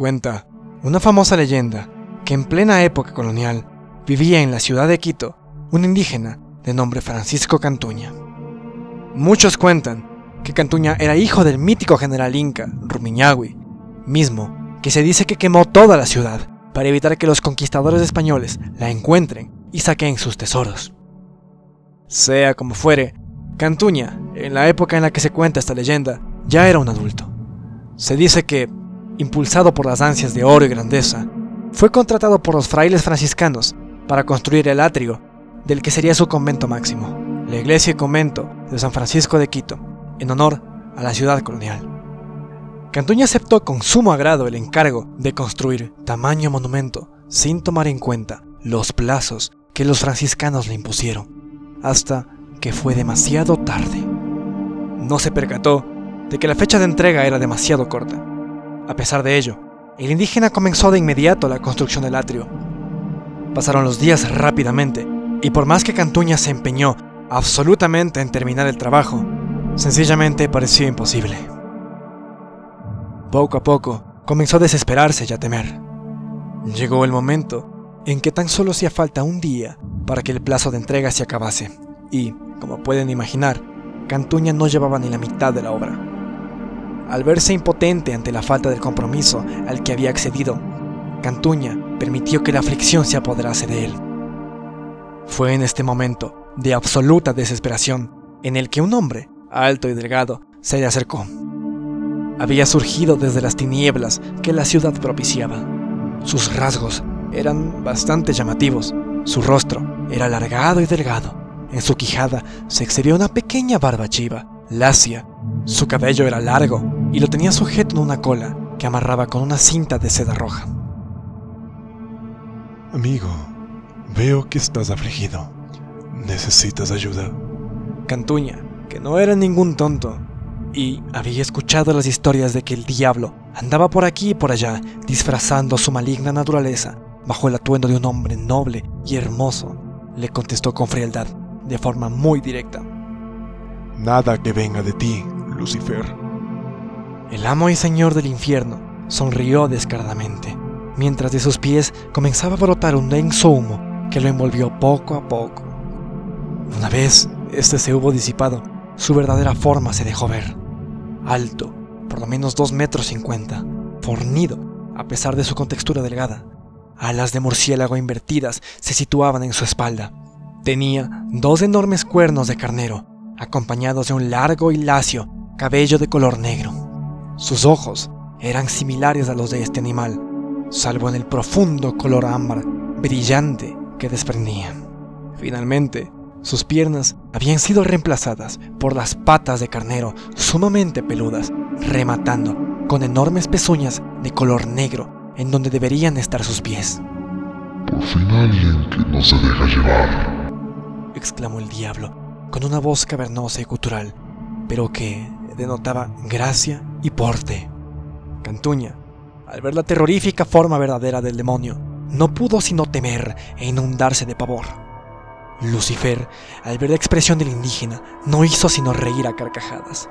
Cuenta una famosa leyenda que en plena época colonial vivía en la ciudad de Quito un indígena de nombre Francisco Cantuña. Muchos cuentan que Cantuña era hijo del mítico general inca Rumiñahui, mismo que se dice que quemó toda la ciudad para evitar que los conquistadores españoles la encuentren y saquen sus tesoros. Sea como fuere, Cantuña, en la época en la que se cuenta esta leyenda, ya era un adulto. Se dice que, impulsado por las ansias de oro y grandeza, fue contratado por los frailes franciscanos para construir el atrio del que sería su convento máximo, la iglesia y convento de San Francisco de Quito, en honor a la ciudad colonial. Cantuña aceptó con sumo agrado el encargo de construir tamaño monumento sin tomar en cuenta los plazos que los franciscanos le impusieron, hasta que fue demasiado tarde. No se percató de que la fecha de entrega era demasiado corta. A pesar de ello, el indígena comenzó de inmediato la construcción del atrio. Pasaron los días rápidamente, y por más que Cantuña se empeñó absolutamente en terminar el trabajo, sencillamente pareció imposible. Poco a poco, comenzó a desesperarse y a temer. Llegó el momento en que tan solo hacía falta un día para que el plazo de entrega se acabase, y, como pueden imaginar, Cantuña no llevaba ni la mitad de la obra. Al verse impotente ante la falta del compromiso al que había accedido, Cantuña permitió que la aflicción se apoderase de él. Fue en este momento de absoluta desesperación en el que un hombre, alto y delgado, se le acercó. Había surgido desde las tinieblas que la ciudad propiciaba. Sus rasgos eran bastante llamativos. Su rostro era alargado y delgado. En su quijada se exhibía una pequeña barba chiva, lacia. Su cabello era largo y lo tenía sujeto en una cola que amarraba con una cinta de seda roja. Amigo, veo que estás afligido. ¿Necesitas ayuda? Cantuña, que no era ningún tonto, y había escuchado las historias de que el diablo andaba por aquí y por allá, disfrazando su maligna naturaleza bajo el atuendo de un hombre noble y hermoso, le contestó con frialdad, de forma muy directa. Nada que venga de ti, Lucifer. El amo y señor del infierno sonrió descaradamente, mientras de sus pies comenzaba a brotar un denso humo que lo envolvió poco a poco. Una vez este se hubo disipado, su verdadera forma se dejó ver. Alto, por lo menos dos metros cincuenta, fornido, a pesar de su contextura delgada. Alas de murciélago invertidas se situaban en su espalda. Tenía dos enormes cuernos de carnero, acompañados de un largo y lacio cabello de color negro. Sus ojos eran similares a los de este animal, salvo en el profundo color ámbar brillante que desprendía. Finalmente, sus piernas habían sido reemplazadas por las patas de carnero sumamente peludas, rematando con enormes pezuñas de color negro en donde deberían estar sus pies. Por fin alguien que no se deja llevar, exclamó el diablo, con una voz cavernosa y gutural, pero que denotaba gracia y porte. Cantuña, al ver la terrorífica forma verdadera del demonio, no pudo sino temer e inundarse de pavor. Lucifer, al ver la expresión del indígena, no hizo sino reír a carcajadas.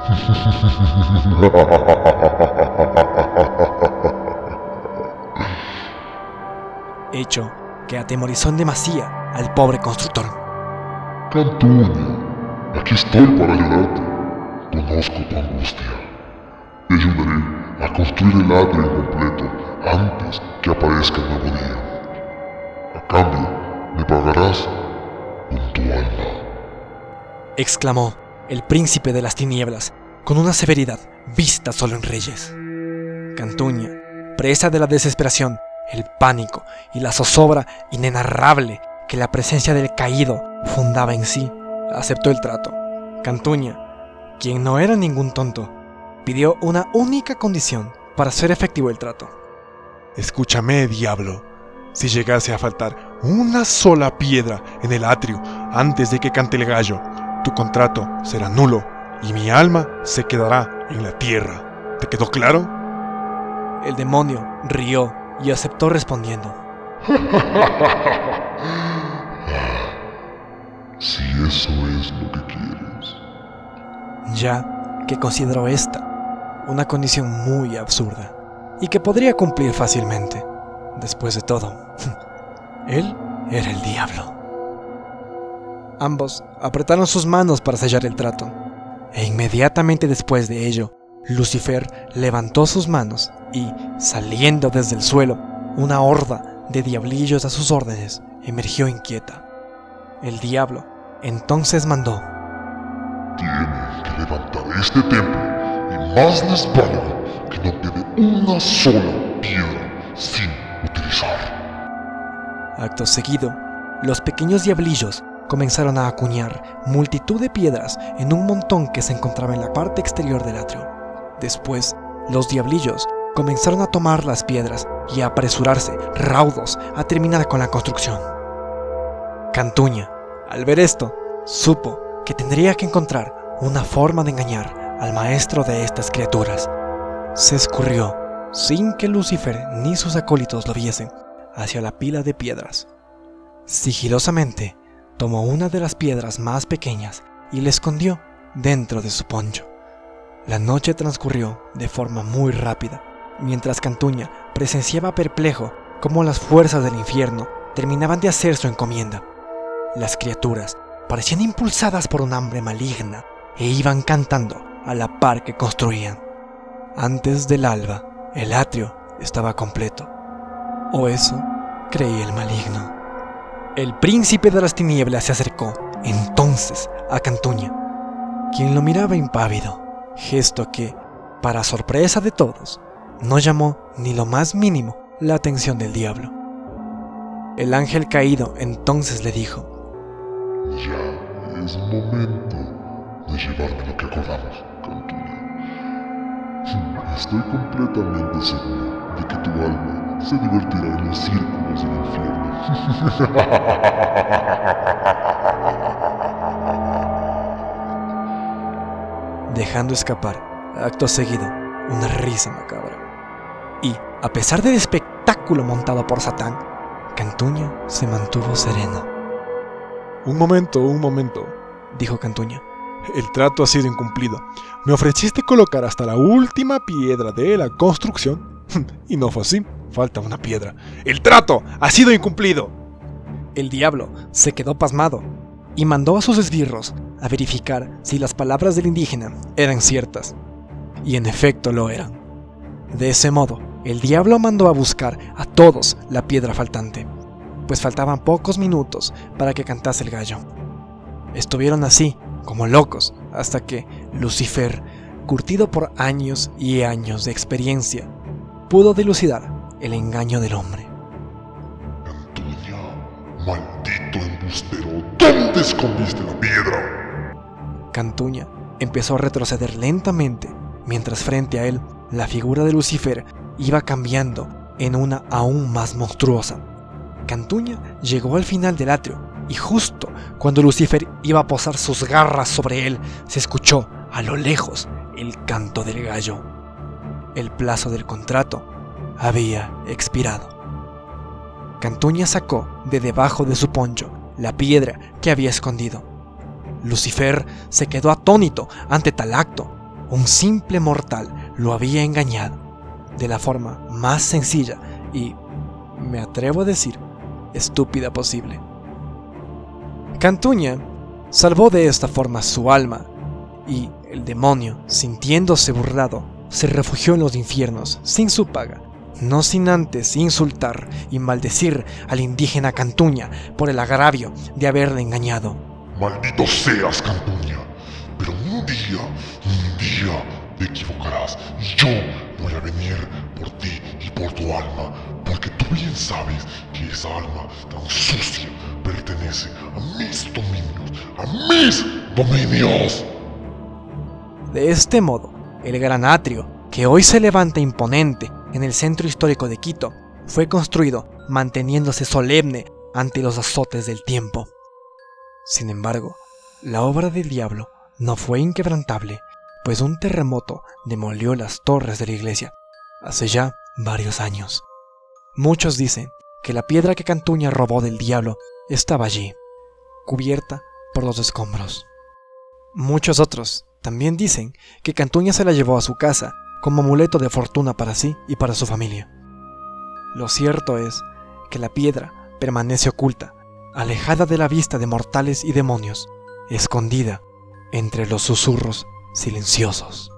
Hecho que atemorizó en demasía al pobre constructor. Cantuña, aquí estoy para ayudarte. Conozco tu angustia. Te ayudaré a construir el atrio incompleto antes que aparezca el nuevo día. A cambio, me pagarás con tu alma. exclamó el príncipe de las tinieblas con una severidad vista solo en reyes. Cantuña, presa de la desesperación, el pánico y la zozobra inenarrable que la presencia del caído fundaba en sí, aceptó el trato. Cantuña, quien no era ningún tonto, pidió una única condición para hacer efectivo el trato. Escúchame, diablo. Si llegase a faltar una sola piedra en el atrio antes de que cante el gallo, tu contrato será nulo y mi alma se quedará en la tierra. ¿Te quedó claro? El demonio rió y aceptó respondiendo. Si eso es lo que quieres. ya que consideró esta una condición muy absurda, y que podría cumplir fácilmente. Después de todo, él era el diablo. Ambos apretaron sus manos para sellar el trato, e inmediatamente después de ello, Lucifer levantó sus manos y, saliendo desde el suelo, una horda de diablillos a sus órdenes emergió inquieta. El diablo entonces mandó. Tienen que levantar este templo más les que no quede una sola piedra sin utilizar. Acto seguido, los pequeños diablillos comenzaron a acuñar multitud de piedras en un montón que se encontraba en la parte exterior del atrio. Después, los diablillos comenzaron a tomar las piedras y a apresurarse, raudos, a terminar con la construcción. Cantuña, al ver esto, supo que tendría que encontrar una forma de engañar al maestro de estas criaturas. Se escurrió, sin que Lucifer ni sus acólitos lo viesen, hacia la pila de piedras. Sigilosamente, tomó una de las piedras más pequeñas y la escondió dentro de su poncho. La noche transcurrió de forma muy rápida, mientras Cantuña presenciaba perplejo cómo las fuerzas del infierno terminaban de hacer su encomienda. Las criaturas parecían impulsadas por un hambre maligna e iban cantando a la par que construían. Antes del alba, el atrio estaba completo. O eso creía el maligno. El príncipe de las tinieblas se acercó entonces a Cantuña, quien lo miraba impávido, gesto que, para sorpresa de todos, no llamó ni lo más mínimo la atención del diablo. El ángel caído entonces le dijo, Ya es momento de llevarme lo que acordamos. Estoy completamente seguro de que tu alma se divertirá en los círculos del infierno. dejando escapar, acto seguido, una risa macabra. Y, a pesar del espectáculo montado por Satán, Cantuña se mantuvo sereno. Un momento, un momento, dijo Cantuña. El trato ha sido incumplido. Me ofreciste colocar hasta la última piedra de la construcción y no fue así. Falta una piedra. El trato ha sido incumplido. El diablo se quedó pasmado y mandó a sus esbirros a verificar si las palabras del indígena eran ciertas. Y en efecto lo eran. De ese modo, el diablo mandó a buscar a todos la piedra faltante, pues faltaban pocos minutos para que cantase el gallo. Estuvieron así, como locos, hasta que Lucifer, curtido por años y años de experiencia, pudo dilucidar el engaño del hombre. Cantuña, maldito embustero, ¿dónde escondiste la piedra? Cantuña empezó a retroceder lentamente, mientras frente a él la figura de Lucifer iba cambiando en una aún más monstruosa. Cantuña llegó al final del atrio y justo cuando Lucifer iba a posar sus garras sobre él, se escuchó a lo lejos el canto del gallo. El plazo del contrato había expirado. Cantuña sacó de debajo de su poncho la piedra que había escondido. Lucifer se quedó atónito ante tal acto. Un simple mortal lo había engañado de la forma más sencilla y, me atrevo a decir, estúpida posible. Cantuña salvó de esta forma su alma y el demonio, sintiéndose burlado, se refugió en los infiernos sin su paga, no sin antes insultar y maldecir al indígena Cantuña por el agravio de haberle engañado. Maldito seas, Cantuña, pero un día, un día te equivocarás y yo voy a venir por ti y por tu alma, porque tú bien sabes que esa alma tan sucia a mis dominios, a mis dominios. De este modo, el gran atrio, que hoy se levanta imponente en el centro histórico de Quito, fue construido manteniéndose solemne ante los azotes del tiempo. Sin embargo, la obra del diablo no fue inquebrantable, pues un terremoto demolió las torres de la iglesia hace ya varios años. Muchos dicen que la piedra que Cantuña robó del diablo estaba allí, cubierta por los escombros. Muchos otros también dicen que Cantuña se la llevó a su casa como amuleto de fortuna para sí y para su familia. Lo cierto es que la piedra permanece oculta, alejada de la vista de mortales y demonios, escondida entre los susurros silenciosos.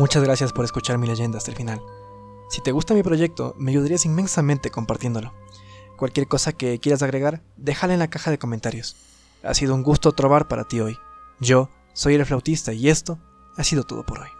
Muchas gracias por escuchar mi leyenda hasta el final. Si te gusta mi proyecto, me ayudarías inmensamente compartiéndolo. Cualquier cosa que quieras agregar, déjala en la caja de comentarios. Ha sido un gusto trobar para ti hoy. Yo soy el flautista y esto ha sido todo por hoy.